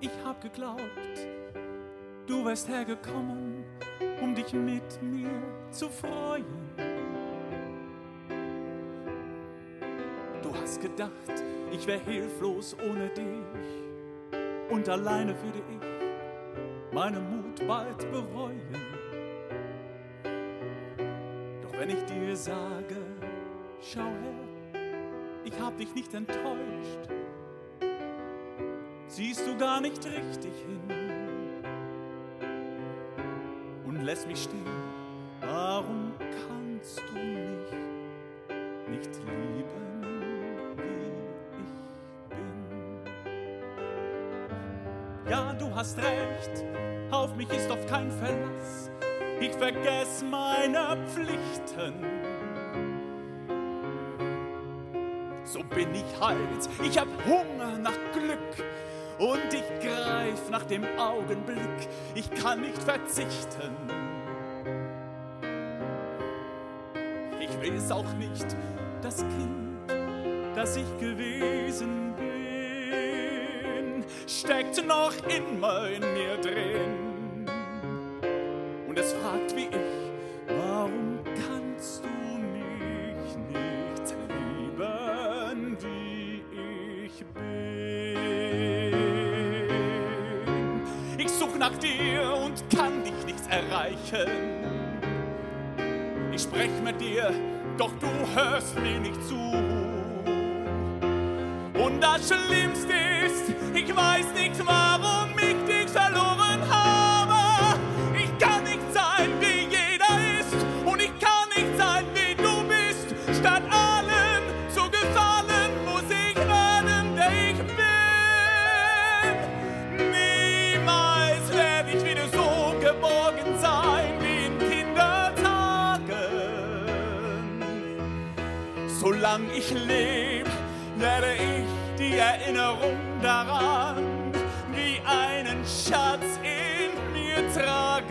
Ich hab geglaubt, du wärst hergekommen, um dich mit mir zu freuen. Du hast gedacht, ich wär hilflos ohne dich und alleine würde ich meinen Mut bald bereuen. Doch wenn ich dir sage, schau her, ich hab dich nicht enttäuscht, siehst du gar nicht richtig hin und lässt mich stehen. Warum kannst du mich nicht lieben, wie ich bin? Ja, du hast recht, auf mich ist oft kein Verlass. Ich vergess meine Pflichten. So bin ich halt, ich hab Hunger nach Glück und ich greif nach dem Augenblick, ich kann nicht verzichten. Ich weiß auch nicht, das Kind, das ich gewesen bin, steckt noch immer in mir drin. Und es fragt wie ich, warum kannst du mich nicht lieben, wie ich bin? Nach dir und kann dich nicht erreichen. Ich sprech mit dir, doch du hörst mir nicht zu. Und das Schlimmste ist, ich weiß Solange ich lebe, werde ich die Erinnerung daran wie einen Schatz in mir tragen.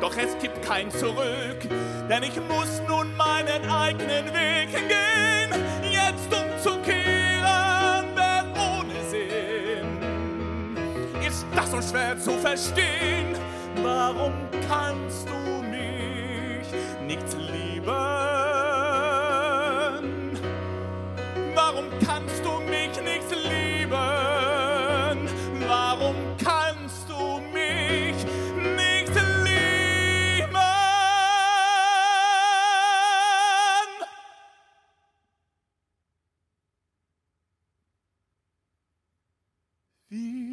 Doch es gibt kein Zurück, denn ich muss nun meinen eigenen Weg gehen, jetzt umzukehren, wer ohne Sinn. Ist das so schwer zu verstehen? Warum kannst du mich nicht lieben? Wie